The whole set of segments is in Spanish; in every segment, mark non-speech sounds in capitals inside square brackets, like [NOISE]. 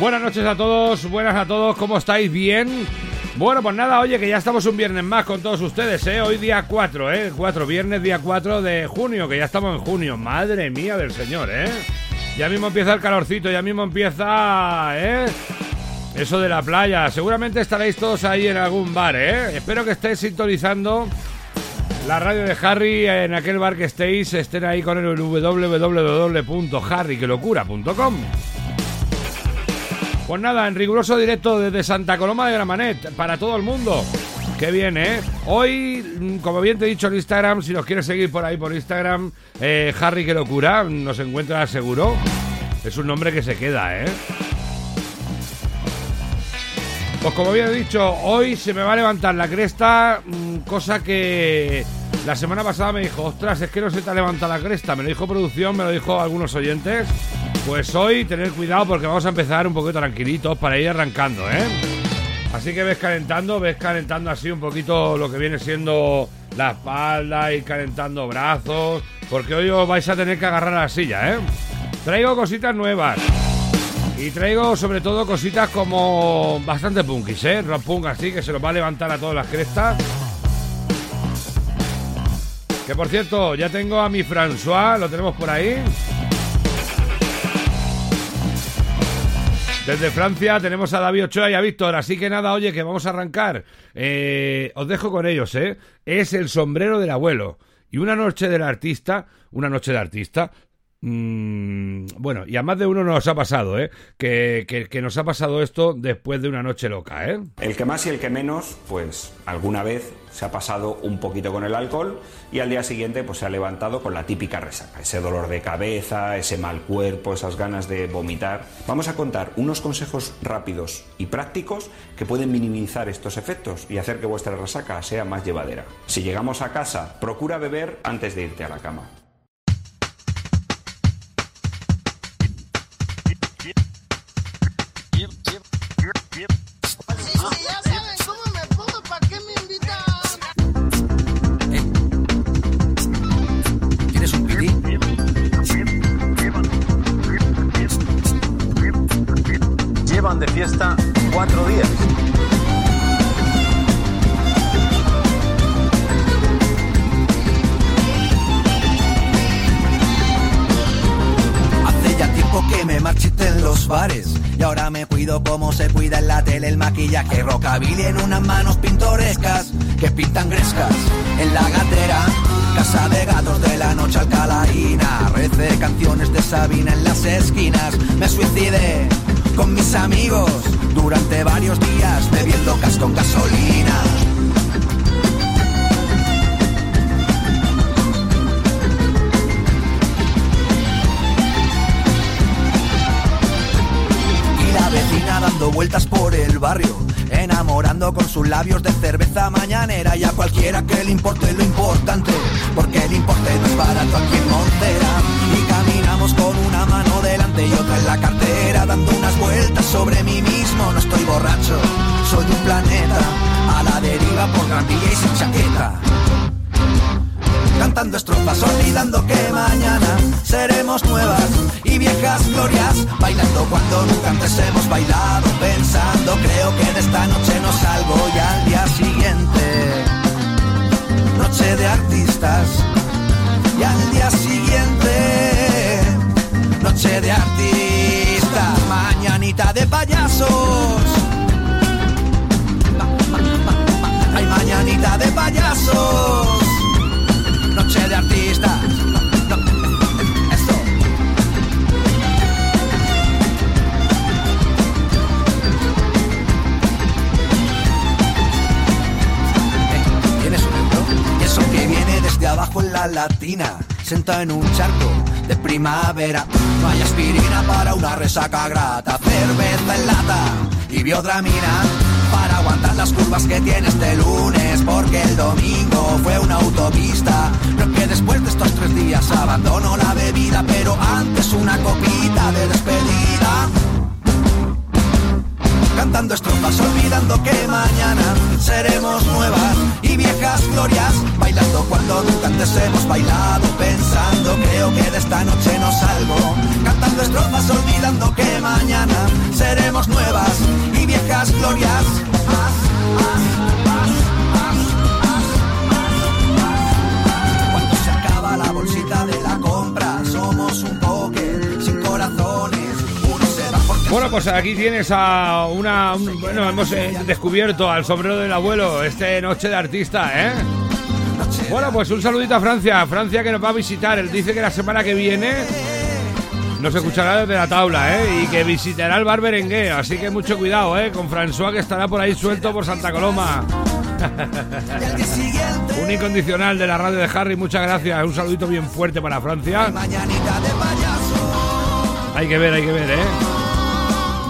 Buenas noches a todos, buenas a todos, ¿cómo estáis? ¿Bien? Bueno, pues nada, oye, que ya estamos un viernes más con todos ustedes, ¿eh? Hoy día 4, ¿eh? 4, viernes día 4 de junio, que ya estamos en junio. Madre mía del señor, ¿eh? Ya mismo empieza el calorcito, ya mismo empieza, ¿eh? Eso de la playa. Seguramente estaréis todos ahí en algún bar, ¿eh? Espero que estéis sintonizando la radio de Harry en aquel bar que estéis, estén ahí con el www.harryquelocura.com. Pues nada, en riguroso directo desde Santa Coloma de Gramanet, para todo el mundo. Qué bien, ¿eh? Hoy, mm, como bien te he dicho en Instagram, si nos quieres seguir por ahí por Instagram, eh, Harry que locura, nos encuentra seguro. Es un nombre que se queda, ¿eh? Pues como bien he dicho, hoy se me va a levantar la cresta, mm, cosa que la semana pasada me dijo, ostras, es que no se te ha levantado la cresta. Me lo dijo producción, me lo dijo algunos oyentes. Pues hoy tener cuidado porque vamos a empezar un poquito tranquilitos para ir arrancando, ¿eh? Así que ves calentando, ves calentando así un poquito lo que viene siendo la espalda y calentando brazos, porque hoy os vais a tener que agarrar a la silla, ¿eh? Traigo cositas nuevas. Y traigo sobre todo cositas como bastante punkis, ¿eh? Rock así, que se los va a levantar a todas las crestas. Que por cierto, ya tengo a mi François, lo tenemos por ahí. Desde Francia tenemos a David Ochoa y a Víctor, así que nada, oye, que vamos a arrancar. Eh, os dejo con ellos, ¿eh? Es el sombrero del abuelo. Y una noche del artista, una noche de artista, Mm, bueno, y a más de uno nos ha pasado, ¿eh? Que, que, que, nos ha pasado esto después de una noche loca, ¿eh? El que más y el que menos, pues alguna vez se ha pasado un poquito con el alcohol y al día siguiente pues se ha levantado con la típica resaca, ese dolor de cabeza, ese mal cuerpo, esas ganas de vomitar. Vamos a contar unos consejos rápidos y prácticos que pueden minimizar estos efectos y hacer que vuestra resaca sea más llevadera. Si llegamos a casa, procura beber antes de irte a la cama. Que pintan grescas en la gatera. Casa de gatos de la noche alcalaína, recé canciones de Sabina en las esquinas, me suicidé con mis amigos durante varios días bebiendo gas con gasolina. Y la vecina dando vueltas por el barrio, enamorando con sus labios de cerveza mañanera y a cualquiera que le importe lo importante, porque el importe no es barato aquí en Montera. Y caminamos con una mano delante y otra en la cartera, dando unas vueltas sobre mí mismo. No estoy borracho, soy un planeta a la deriva por Gandía y sin chaqueta. Cantando estrofas, olvidando que mañana seremos nuevas Bailando cuando nunca antes hemos bailado, pensando, creo que de esta noche no salgo y al día siguiente. Noche de artistas y al día siguiente. Noche de artistas, mañanita de payasos. Hay mañanita de payasos. Noche de artistas. La latina, senta en un charco de primavera. No hay aspirina para una resaca grata, cerveza en lata y biodramina para aguantar las curvas que tiene este lunes, porque el domingo fue una autopista. Creo que después de estos tres días abandono la bebida, pero antes una copita de despedida cantando estrofas, olvidando que mañana seremos nuevas y viejas glorias, bailando cuando nunca antes hemos bailado, pensando creo que de esta noche no salgo, cantando estrofas, olvidando que mañana seremos nuevas y viejas glorias. Bueno, pues aquí tienes a una. un- bueno, hemos eh, descubierto al sombrero del abuelo, este Noche de Artista, ¿eh? Bueno, pues un saludito a Francia. Francia que nos va a visitar. Él dice que la semana que viene nos escuchará desde la tabla, ¿eh? Y que visitará el bar Berengué. Así que mucho cuidado, ¿eh? Con François que estará por ahí suelto por Santa Coloma. [LAUGHS] Un incondicional de la radio de Harry. Muchas gracias. Un saludito bien fuerte para Francia. Hay que ver, hay que ver, ¿eh?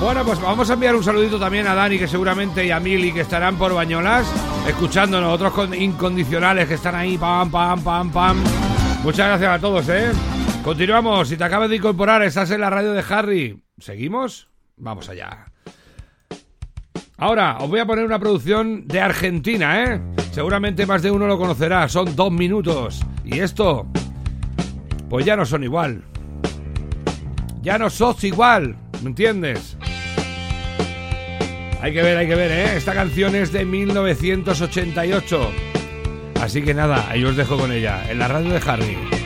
Bueno, pues vamos a enviar un saludito también a Dani, que seguramente, y a Mili, que estarán por Bañolas, escuchándonos, otros con- incondicionales que están ahí, pam, pam, pam, pam. Muchas gracias a todos, ¿eh? Continuamos, si te acabas de incorporar, estás en la radio de Harry. ¿Seguimos? Vamos allá. Ahora, os voy a poner una producción de Argentina, ¿eh? Seguramente más de uno lo conocerá, son dos minutos. Y esto, pues ya no son igual. Ya no sos igual, ¿me entiendes? Hay que ver, hay que ver, ¿eh? Esta canción es de 1988. Así que nada, ahí os dejo con ella, en la radio de Harry.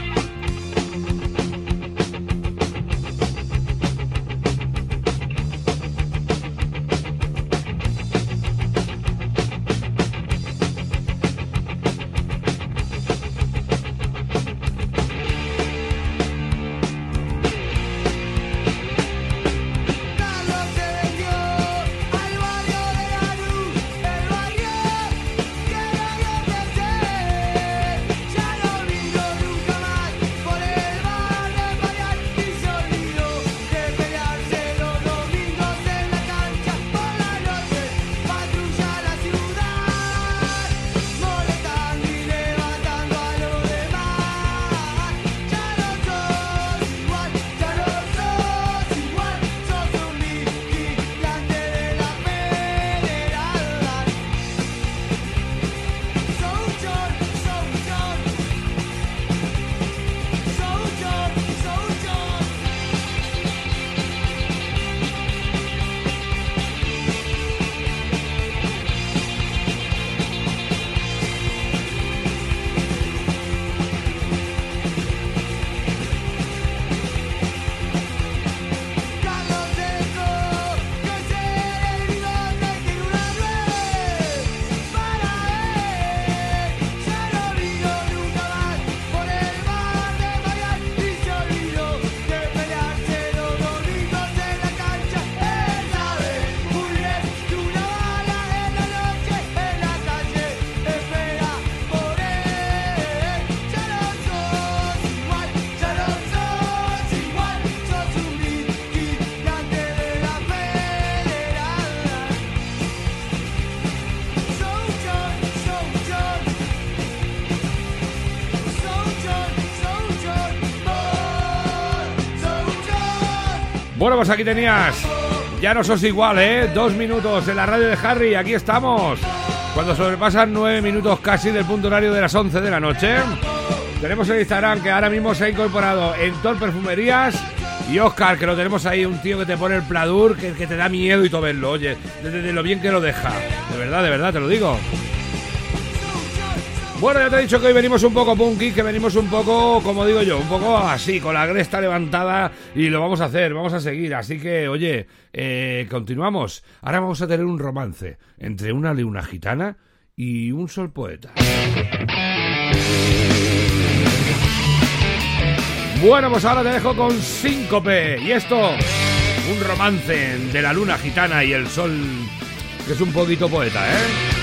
Bueno, pues aquí tenías. Ya no sos igual, ¿eh? Dos minutos en la radio de Harry, aquí estamos. Cuando sobrepasan nueve minutos casi del punto horario de las 11 de la noche. Tenemos el Instagram que ahora mismo se ha incorporado en Tor Perfumerías. Y Oscar, que lo tenemos ahí, un tío que te pone el pladur, que, que te da miedo y todo verlo, oye, de, de- de lo bien que lo deja. De verdad, de verdad, te lo digo. Bueno, ya te he dicho que hoy venimos un poco punky, que venimos un poco, como digo yo, un poco así, con la cresta levantada y lo vamos a hacer, vamos a seguir. Así que, oye, eh, continuamos. Ahora vamos a tener un romance entre una luna gitana y un sol poeta. Bueno, pues ahora te dejo con síncope. Y esto, un romance de la luna gitana y el sol, que es un poquito poeta, ¿eh?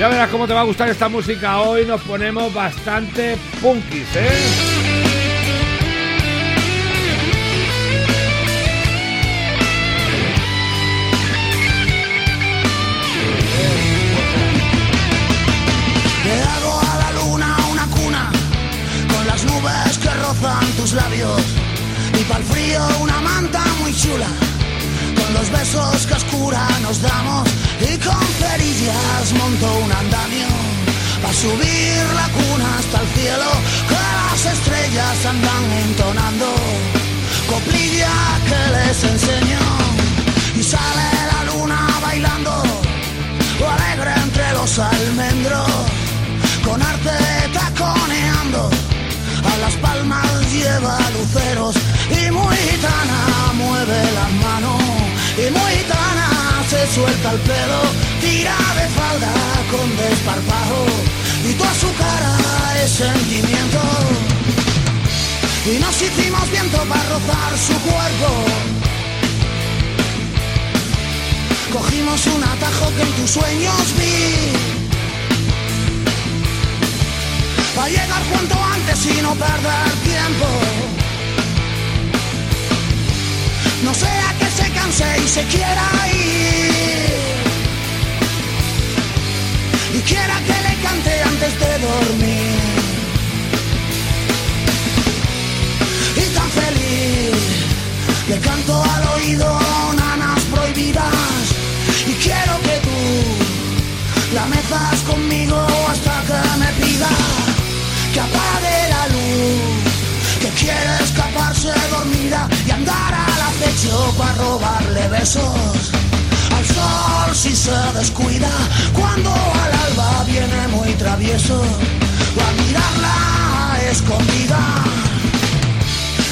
Ya verás cómo te va a gustar esta música. Hoy nos ponemos bastante punkis, ¿eh? Le hago a la luna una cuna con las nubes que rozan tus labios y para el frío una manta muy chula los besos que oscura nos damos. Y con cerillas monto un andamio para subir la cuna hasta el cielo que las estrellas andan entonando. Coplilla que les enseño y sale la luna bailando alegre entre los almendros. Con arte taconeando a las palmas lleva luceros y muy gitana mueve las manos y muy gitana se suelta el pelo tira de falda con desparpajo y toda su cara es sentimiento y nos hicimos viento para rozar su cuerpo Cogimos un atajo que en tus sueños vi. Para llegar cuanto antes y no perder tiempo. No sea y se quiera ir. Y quiera que le cante antes de dormir. Y tan feliz le canto al oído nanas prohibidas y quiero que tú la mezas conmigo acecho para robarle besos al sol si se descuida cuando al alba viene muy travieso o a mirarla escondida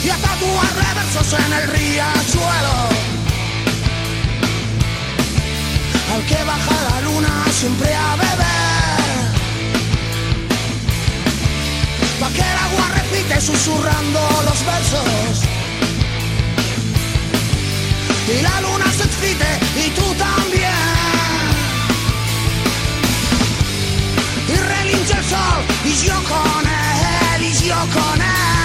y a tatuar reversos en el riachuelo al que baja la luna siempre a beber. Pa' que el agua repite susurrando los versos. Y la luna se excite y tú también. Y relincha el sol y yo con él y yo con él.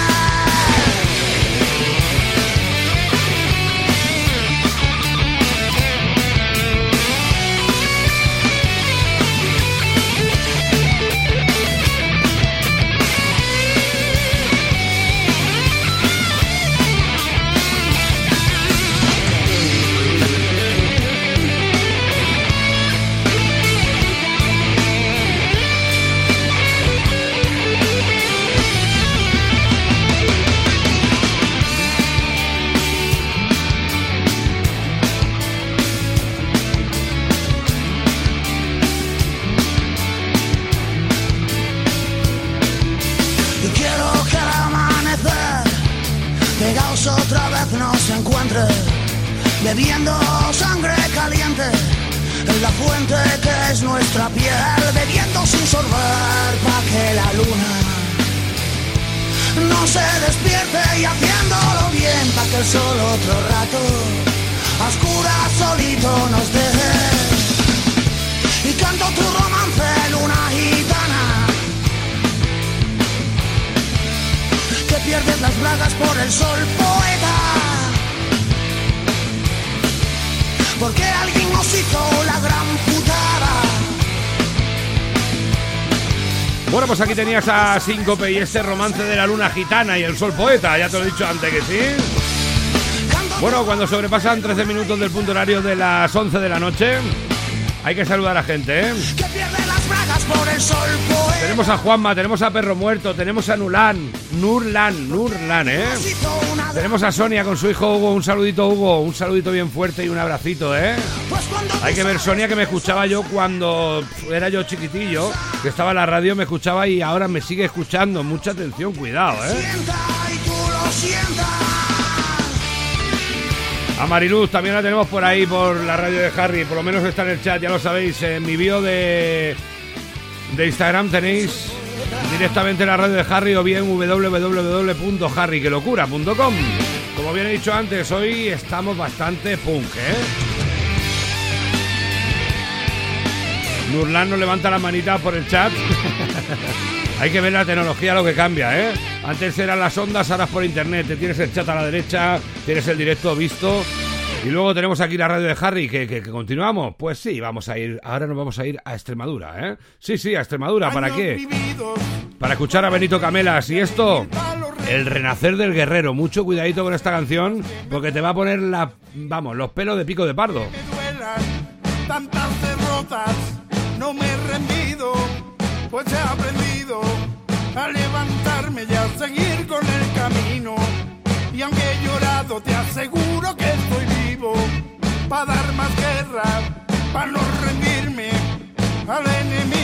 El sol otro rato A oscuras solito nos deje Y canto tu romance luna gitana que pierdes las bragas por el sol, poeta. Porque alguien nos hizo la gran putada. Bueno, pues aquí tenías a Síncope y este romance de la luna gitana y el sol poeta. Ya te lo he dicho antes que sí. Bueno, cuando sobrepasan 13 minutos del punto horario de las 11 de la noche, hay que saludar a gente, ¿eh? que pierdes las bragas por el sol, poeta. Tenemos a Juanma, tenemos a Perro Muerto, tenemos a Nulan, Nurlan, Nurlan, ¿eh? Tenemos a Sonia con su hijo Hugo, un saludito Hugo, un saludito bien fuerte y un abracito, ¿eh? Pues Hay que ver Sonia que me escuchaba yo cuando era yo chiquitillo, que estaba en la radio, me escuchaba y ahora me sigue escuchando. Mucha atención, cuidado, ¿eh? A Mariluz también la tenemos por ahí, por la radio de Harry, por lo menos está en el chat, ya lo sabéis. En mi bio de, de Instagram tenéis directamente la radio de Harry o bien www.harryquelocura.com. Como bien he dicho antes, hoy estamos bastante punk, ¿eh? Nurlan nos levanta la manita por el chat. [LAUGHS] Hay que ver la tecnología lo que cambia, ¿eh? Antes eran las ondas, ahora es por internet. Te tienes el chat a la derecha, tienes el directo visto. Y luego tenemos aquí la radio de Harry, que, que- que continuamos. Pues sí, vamos a ir, ahora nos vamos a ir a Extremadura, ¿eh? Sí, sí, a Extremadura. ¿Para qué? Para escuchar a Benito Camelas. Y esto, el renacer del guerrero. Mucho cuidadito con esta canción, porque te va a poner la, vamos, los pelos de pico de pardo. duelan tantas derrotas, no me he rendido, pues he aprendido a levantarme y a seguir con el camino. Y aunque he llorado, te aseguro que estoy vivo, para dar más guerra, para no rendirme al enemigo.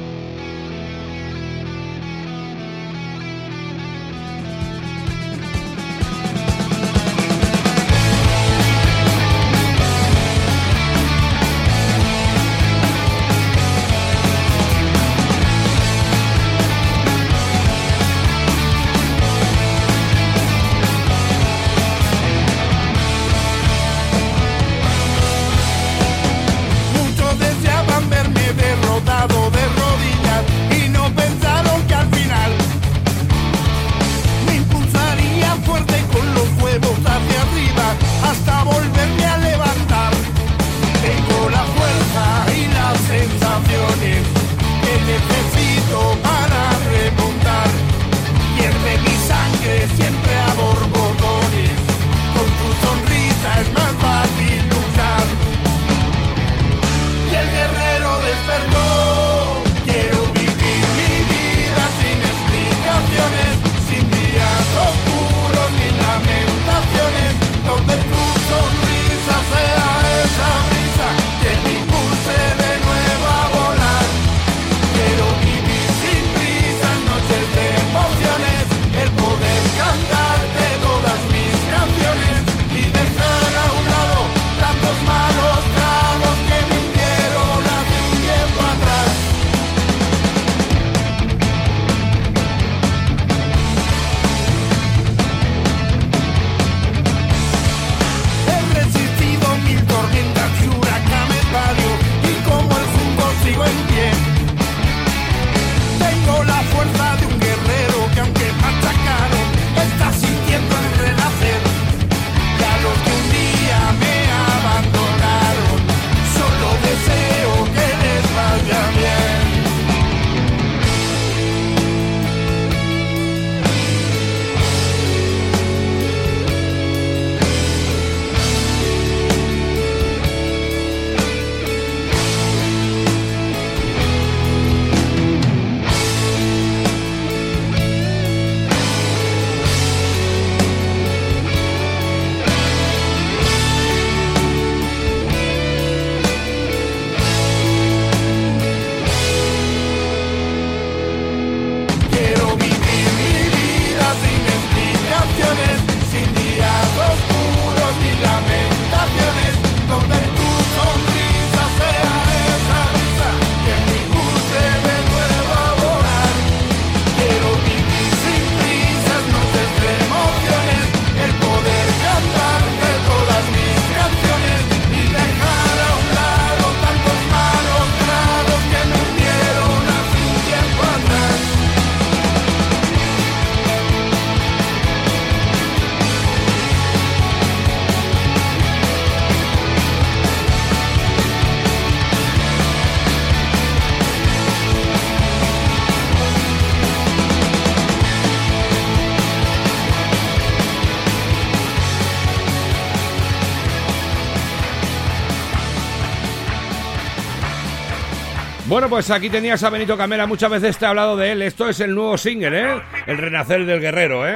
Pues aquí tenías a Benito Camela, muchas veces te he hablado de él. Esto es el nuevo single, ¿eh? El renacer del guerrero, ¿eh?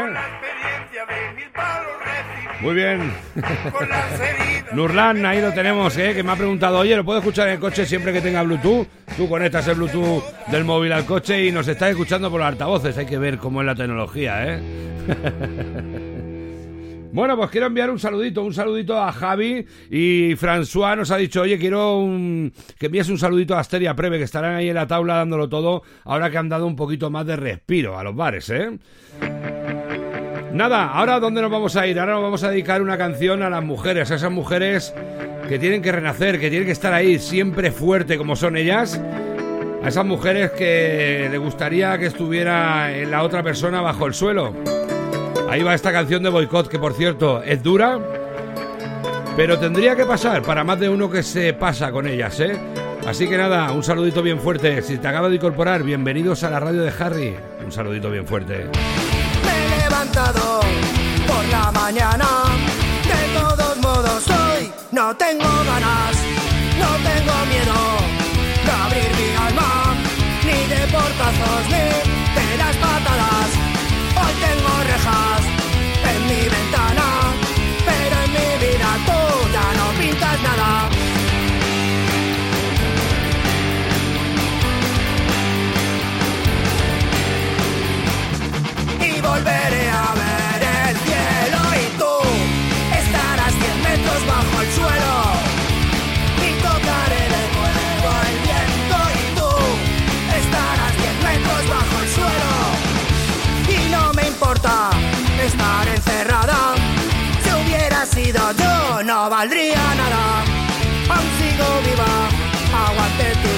Muy bien. [LAUGHS] Nurlan, ahí lo tenemos, ¿eh? que me ha preguntado, oye, ¿lo puedo escuchar en el coche siempre que tenga Bluetooth? Tú conectas el Bluetooth del móvil al coche y nos estás escuchando por los altavoces. Hay que ver cómo es la tecnología, ¿eh? [LAUGHS] Bueno, pues quiero enviar un saludito, un saludito a Javi y François nos ha dicho, oye, quiero un- que envíes un saludito a Asteria Preve, que estarán ahí en la tabla dándolo todo, ahora que han dado un poquito más de respiro a los bares, ¿eh? Nada, ahora ¿dónde nos vamos a ir? Ahora nos vamos a dedicar una canción a las mujeres, a esas mujeres que tienen que renacer, que tienen que estar ahí siempre fuerte como son ellas. A esas mujeres que le gustaría que estuviera la otra persona bajo el suelo. Ahí va esta canción de boicot, que por cierto es dura, pero tendría que pasar para más de uno que se pasa con ellas, ¿eh? Así que nada, un saludito bien fuerte. Si te acabas de incorporar, bienvenidos a la radio de Harry. Un saludito bien fuerte. Me he levantado por la mañana. De todos modos hoy no tengo ganas, no tengo miedo de abrir mi alma, ni de portazos, ni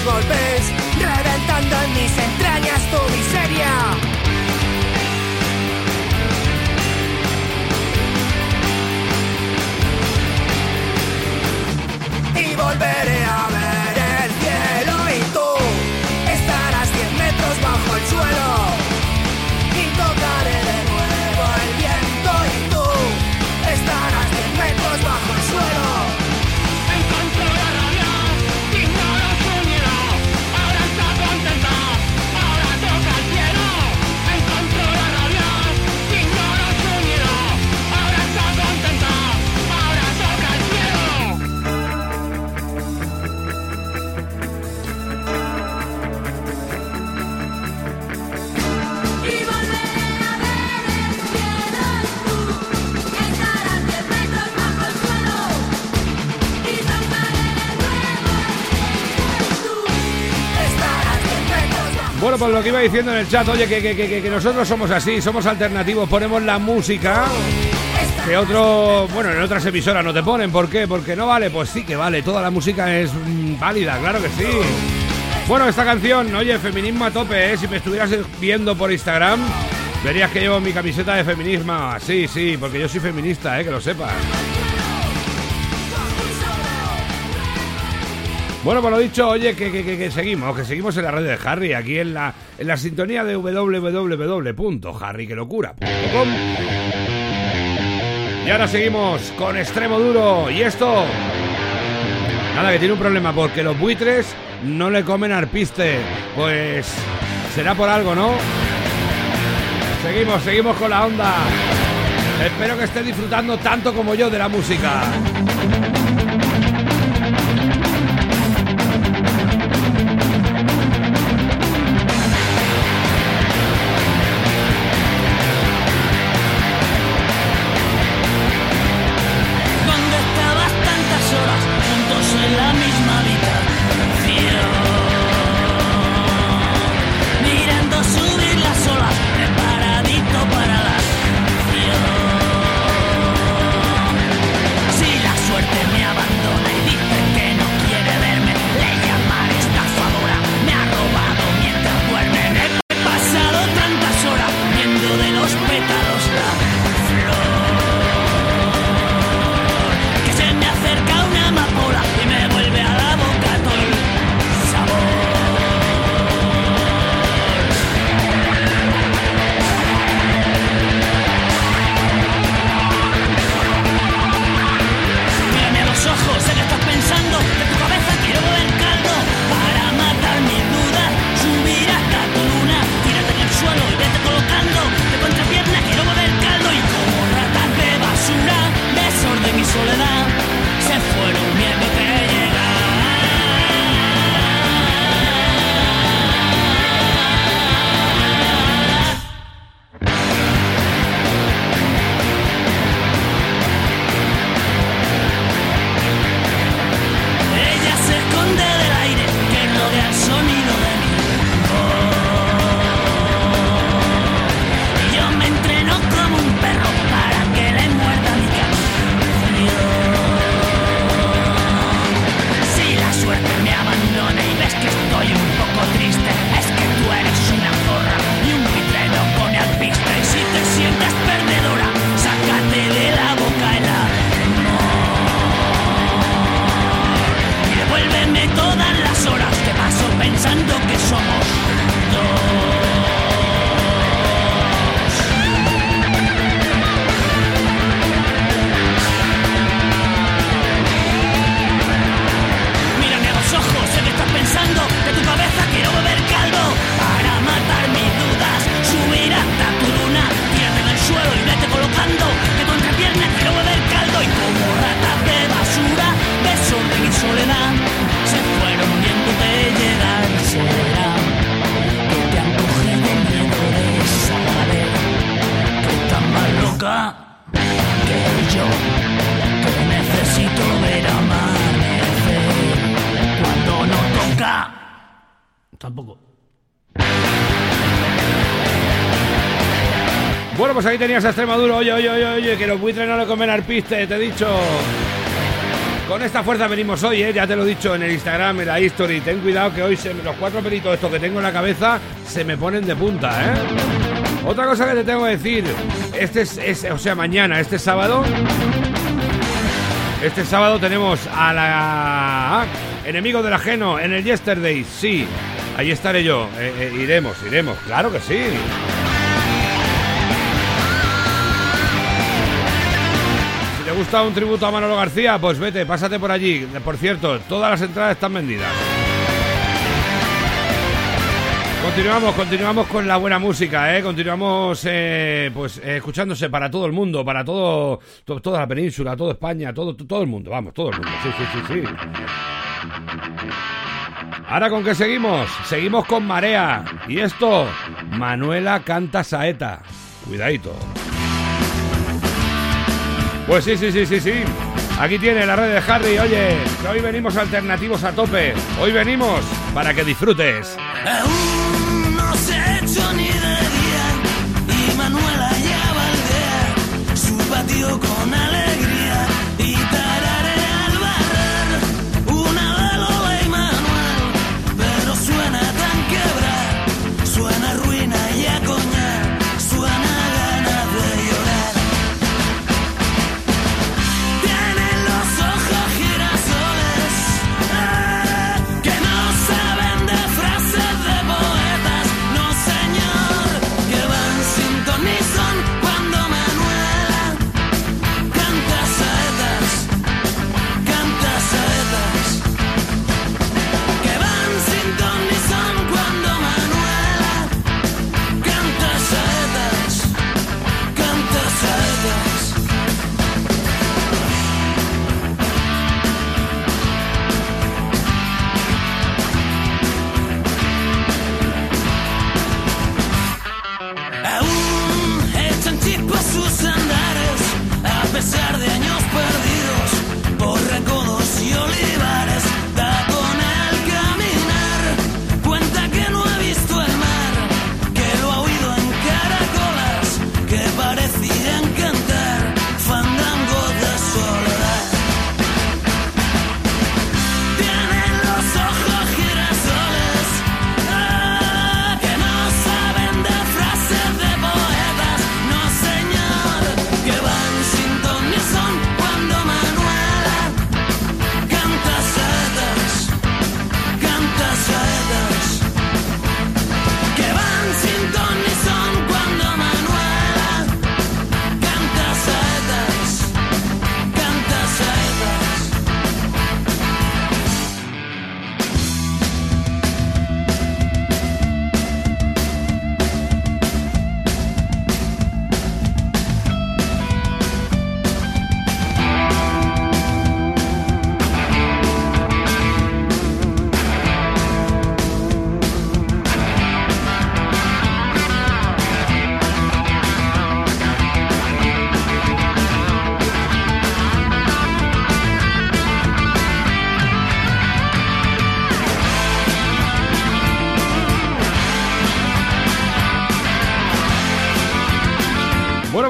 aguante tus lo que iba diciendo en el chat, oye, que, que, que, que- que nosotros somos así, somos alternativos, ponemos la música que otro, bueno, en otras emisoras no te ponen. ¿Por qué? Porque no vale. Pues sí que vale, toda la música es mm, válida, claro que sí. Bueno, esta canción, oye, feminismo a tope, ¿eh? Si me estuvieras viendo por Instagram, verías que llevo mi camiseta de feminismo. Sí, sí, porque yo soy feminista, ¿eh? Que lo sepas. Bueno, por lo dicho, oye, que, que- que- que seguimos, que seguimos en la red de Harry, aquí en la, en la sintonía de www.harryquelocura.com. Y ahora seguimos con Extremo Duro. Y esto, nada, que tiene un problema, porque los buitres no le comen arpiste. Pues será por algo, ¿no? Seguimos, seguimos con la onda. Espero que estés disfrutando tanto como yo de la música. Pues ahí tenías a. Oye, oye, oye, oye, que los buitres no le comen arpiste, te he dicho. Con esta fuerza venimos hoy, ¿eh? ya te lo he dicho en el Instagram, en la History. Ten cuidado que hoy se- los cuatro peritos estos que tengo en la cabeza se me ponen de punta, ¿eh? Otra cosa que te tengo que decir, este es, o sea, mañana, este sábado, este sábado tenemos a la enemigo del ajeno en el Yesterday, sí, ahí estaré yo, Eh, eh, iremos, iremos, claro que sí. Gusta un tributo a Manolo García, pues vete, pásate por allí. Por cierto, todas las entradas están vendidas. Continuamos, continuamos con la buena música, ¿eh? Continuamos, eh, pues, eh, escuchándose para todo el mundo, para todo, to- toda la península, toda España, todo, to- todo el mundo, vamos, todo el mundo, sí, sí, sí, sí. Ahora, ¿con qué seguimos? Seguimos con Marea. Y esto, Manuela canta saeta. Cuidadito. Pues sí, sí, sí, sí, sí. Aquí tiene la red de Harry. Oye, que hoy venimos alternativos a tope. Hoy venimos para que disfrutes. Aún no se ha hecho ni de día y su patio con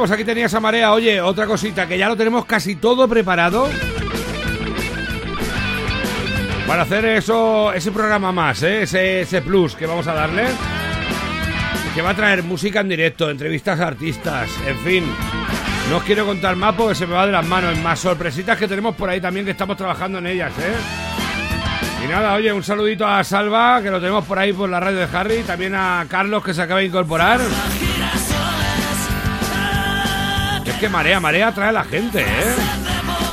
pues aquí tenías a Marea. Oye, otra cosita, que ya lo tenemos casi todo preparado. Para hacer eso, ese programa más, ¿eh? ese, ese plus que vamos a darle. Que va a traer música en directo, entrevistas a artistas, en fin. No os quiero contar más porque se me va de las manos. Más sorpresitas que tenemos por ahí también que estamos trabajando en ellas, ¿eh? Y nada, oye, un saludito a Salva, que lo tenemos por ahí por la radio de Harry, también a Carlos, que se acaba de incorporar. Que marea, marea trae a la gente, ¿eh?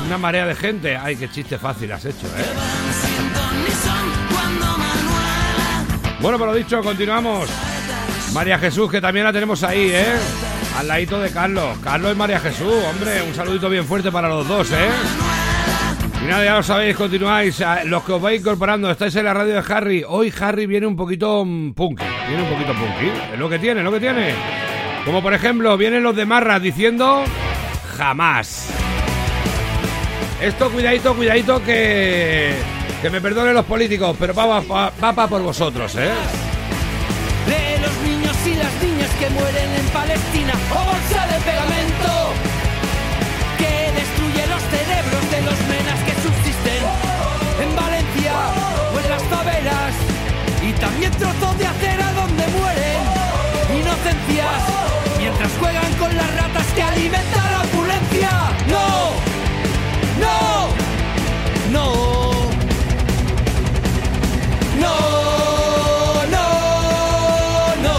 Una marea de gente. Ay, qué chiste fácil has hecho, ¿eh? Bueno, por lo dicho, continuamos. María Jesús, que también la tenemos ahí, ¿eh? Al ladito de Carlos. Carlos y María Jesús, hombre, un saludito bien fuerte para los dos, ¿eh? Y nada, ya lo sabéis, continuáis. Los que os vais incorporando, estáis en la radio de Harry. Hoy Harry viene un poquito mm, punky. Viene un poquito punky. Es lo que tiene, lo que tiene. Como por ejemplo, vienen los de Marras diciendo jamás. Esto, cuidadito, cuidadito, que, que me perdonen los políticos, pero va, va, va pa por vosotros, ¿eh? de los niños y las niñas que mueren en Palestina o bolsa de pegamento que destruye los cerebros de los menas que subsisten en Valencia o en las favelas y también trozos de acera donde mueren inocencias juegan con las ratas que alimentan la opulencia. No, no, no. No, no, no.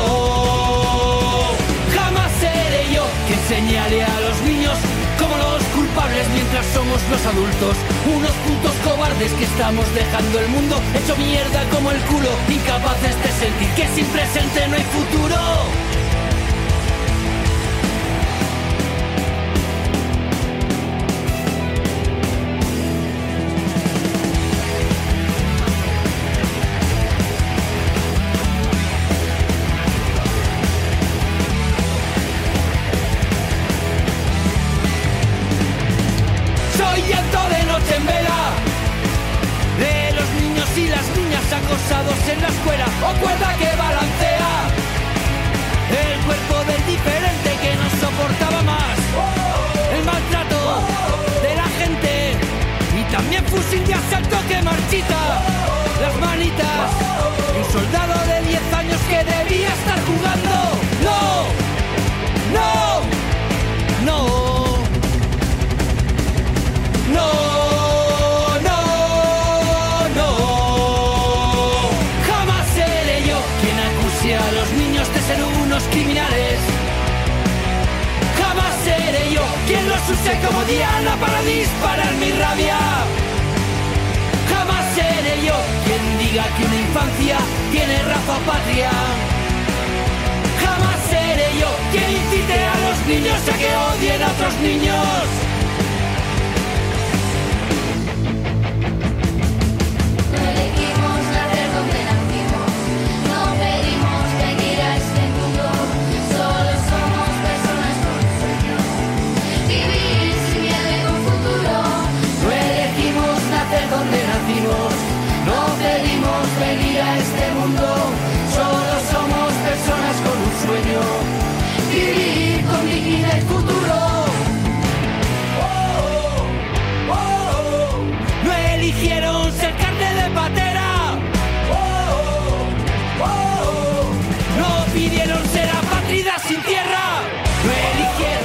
Jamás seré yo quien señale a los niños como los culpables mientras somos los adultos. Unos putos cobardes que estamos dejando el mundo hecho mierda como el culo, incapaces de sentir que sin presente no hay futuro. Diana para disparar mi rabia. Jamás seré yo quien diga que una infancia tiene raza patria. Jamás seré yo quien incite a los niños a que odien a otros niños.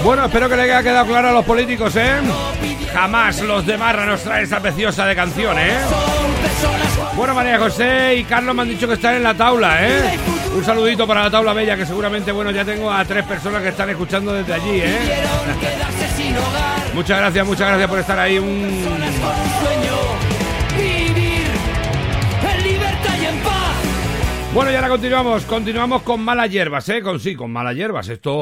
Bueno, espero que le haya quedado claro a los políticos, ¿eh? Jamás los de Marra nos traen esa preciosa de canción, ¿eh? Bueno, María José y Carlos me han dicho que están en la tabla, ¿eh? Un saludito para la tabla bella, que seguramente, bueno, ya tengo a tres personas que están escuchando desde allí, ¿eh? Muchas gracias, muchas gracias por estar ahí. Un... Bueno, y ahora continuamos, continuamos con malas hierbas, ¿eh? Con sí, con malas hierbas. Esto...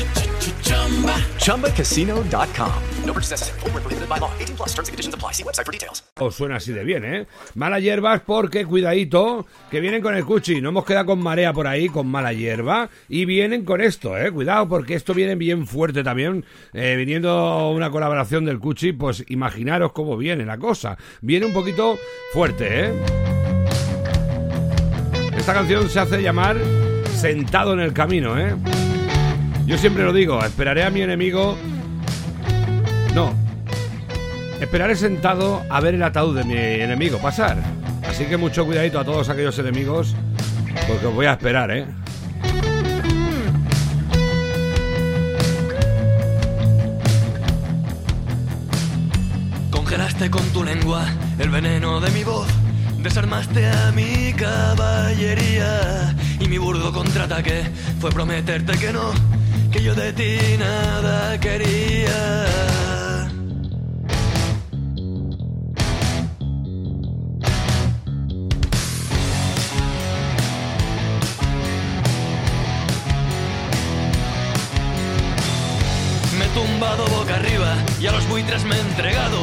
ChumbaCasino.com. No purchase necessary. Void where prohibited by law. 18 plus terms and conditions apply. See website for details. Os suena así de bien, ¿eh? Malas hierbas porque, cuidadito, que vienen con el cuchi. No hemos quedado con marea por ahí, con mala hierba. Y vienen con esto, ¿eh? Cuidado porque esto viene bien fuerte también. Eh, viniendo una colaboración del cuchi, pues imaginaros cómo viene la cosa. Viene un poquito fuerte, ¿eh? Esta canción se hace llamar Sentado en el Camino, ¿eh? Yo siempre lo digo, esperaré a mi enemigo. No. Esperaré sentado a ver el ataúd de mi enemigo pasar. Así que mucho cuidadito a todos aquellos enemigos, porque os voy a esperar, ¿eh? Congelaste con tu lengua el veneno de mi voz. Desarmaste a mi caballería y mi burdo contraataque fue prometerte que no, que yo de ti nada quería. Me he tumbado boca arriba y a los buitres me he entregado,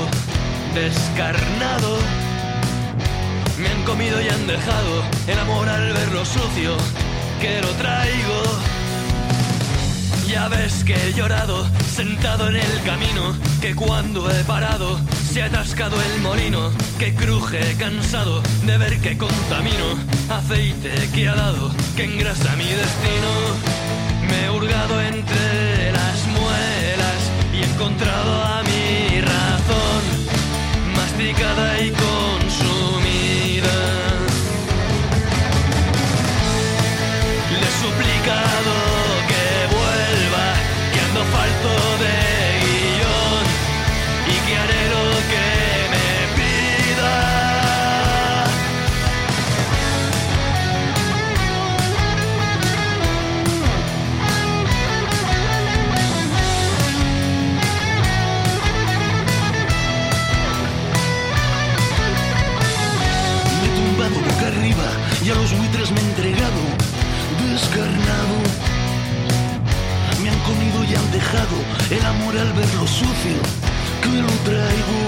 descarnado. Me han comido y han dejado el amor al ver lo sucio que lo traigo. Ya ves que he llorado sentado en el camino, que cuando he parado se ha atascado el molino, que cruje cansado de ver que contamino, aceite que ha dado, que engrasa mi destino. Me he hurgado entre las muelas y he encontrado a mi razón, masticada y consumida. Y a los buitres me he entregado, descarnado. Me han comido y han dejado el amor al ver lo sucio que lo traigo.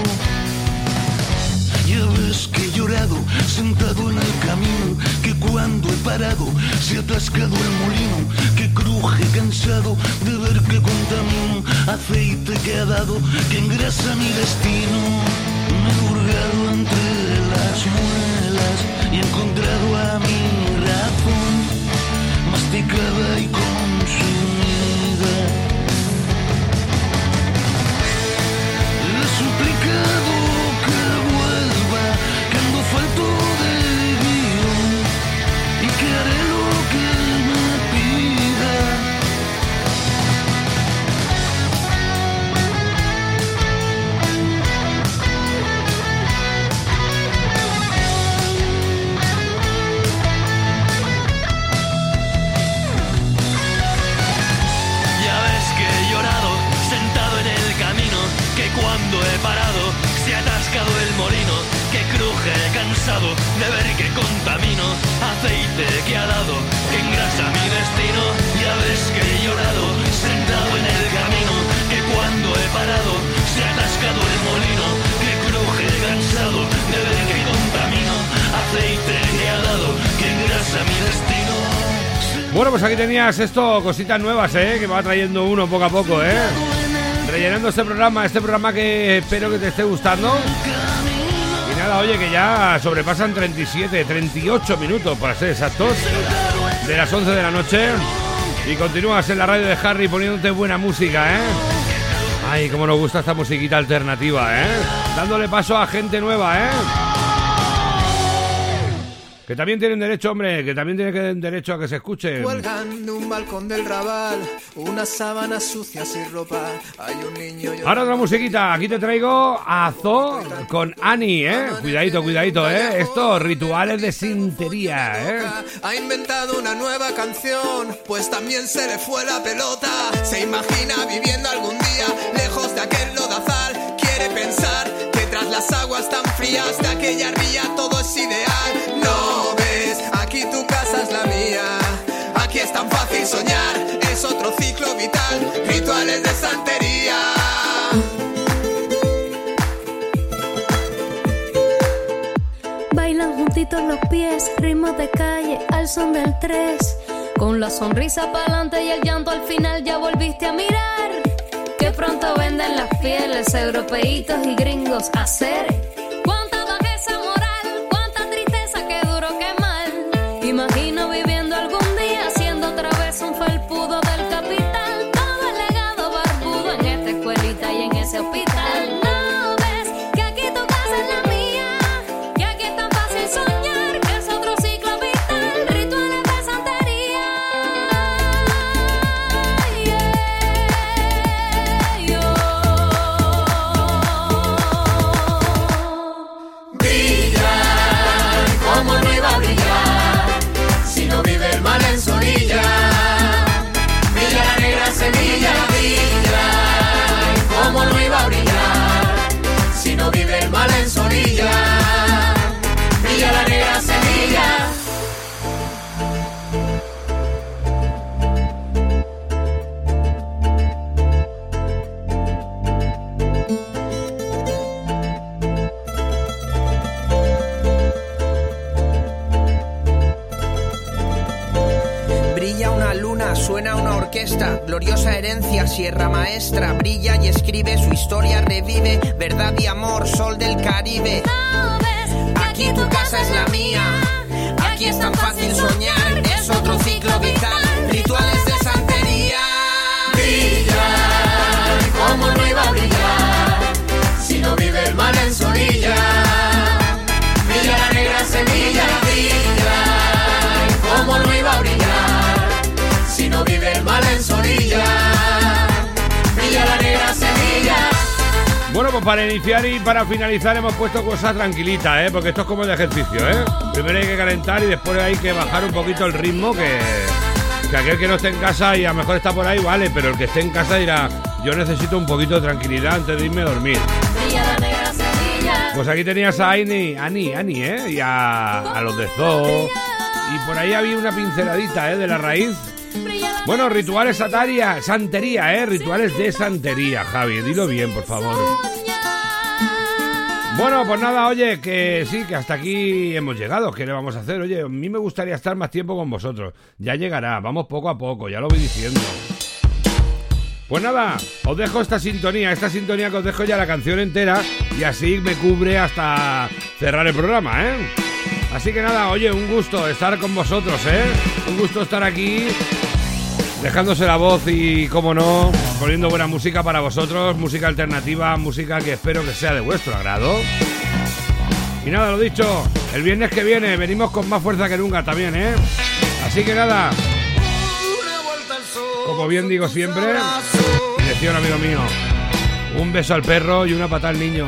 Ya ves que he llorado sentado en el camino, que cuando he parado se ha atascado el molino, que cruje cansado de ver que contamino, aceite que ha dado, que engrasa mi destino. Me he hurgado entre las muelas y he encontrado a mi razón, masticada y consumida. Le suplicado que vuelva, que ando falto cansado de ver que contamino, aceite que ha dado, que engrasa mi destino. Ya ves que he llorado sentado en el camino, que cuando he parado se ha atascado el molino, que cruje cansado de ver que contamino, aceite que ha dado, que engrasa mi destino. Bueno, pues aquí tenías esto, cositas nuevas, ¿eh? Que va trayendo uno poco a poco, ¿eh? Rellenando este programa, este programa que espero que te esté gustando. Oye, que ya sobrepasan 37, 38 minutos, para ser exactos, de las 11 de la noche. Y continúas en la radio de Harry poniéndote buena música, ¿eh? Ay, cómo nos gusta esta musiquita alternativa, ¿eh? Dándole paso a gente nueva, ¿eh? Que también tienen derecho, hombre, que también tienen derecho a que se escuchen. Cuelgan de un balcón del rabal unas sábanas sucias y ropa. Hay un niño llorando. Ahora otra musiquita, aquí te traigo a Zo con Annie, ¿eh? Cuidadito, cuidadito, ¿eh? Estos rituales de sintería, ¿eh? Ha inventado una nueva canción, pues también se le fue la pelota. Se imagina viviendo algún día lejos de aquel lodazal. Quiere pensar que tras las aguas tan frías de aquella ría todo es ideal. No es tan fácil soñar, es otro ciclo vital. Rituales de santería. Bailan juntitos los pies, ritmos de calle al son del tres. Con la sonrisa pa'lante y el llanto al final ya volviste a mirar. Que pronto venden las pieles, europeitos y gringos hacer. Bueno, para iniciar y para finalizar hemos puesto cosas tranquilitas, ¿eh? Porque esto es como de ejercicio, ¿eh? Primero hay que calentar y después hay que bajar un poquito el ritmo que... Que aquel que no esté en casa y a lo mejor está por ahí, vale, pero el que esté en casa dirá, yo necesito un poquito de tranquilidad antes de irme a dormir. Pues aquí tenías a Ani, Ani, Ani, ¿eh? Y a, a los de Zoo. Y por ahí había una pinceladita, ¿eh? De la raíz. Bueno, rituales sataria, santería, ¿eh? Rituales de santería, Javi. Dilo bien, por favor. Bueno, pues nada, oye, que sí, que hasta aquí hemos llegado. ¿Qué le vamos a hacer? Oye, a mí me gustaría estar más tiempo con vosotros. Ya llegará, vamos poco a poco, ya lo voy diciendo. Pues nada, os dejo esta sintonía, esta sintonía que os dejo ya la canción entera y así me cubre hasta cerrar el programa, ¿eh? Así que nada, oye, un gusto estar con vosotros, ¿eh? Un gusto estar aquí dejándose la voz y, como no, poniendo buena música para vosotros, música alternativa, música que espero que sea de vuestro agrado. Y nada, lo dicho, el viernes que viene venimos con más fuerza que nunca también, ¿eh? Así que nada, como bien digo siempre, dirección amigo mío, un beso al perro y una patada al niño.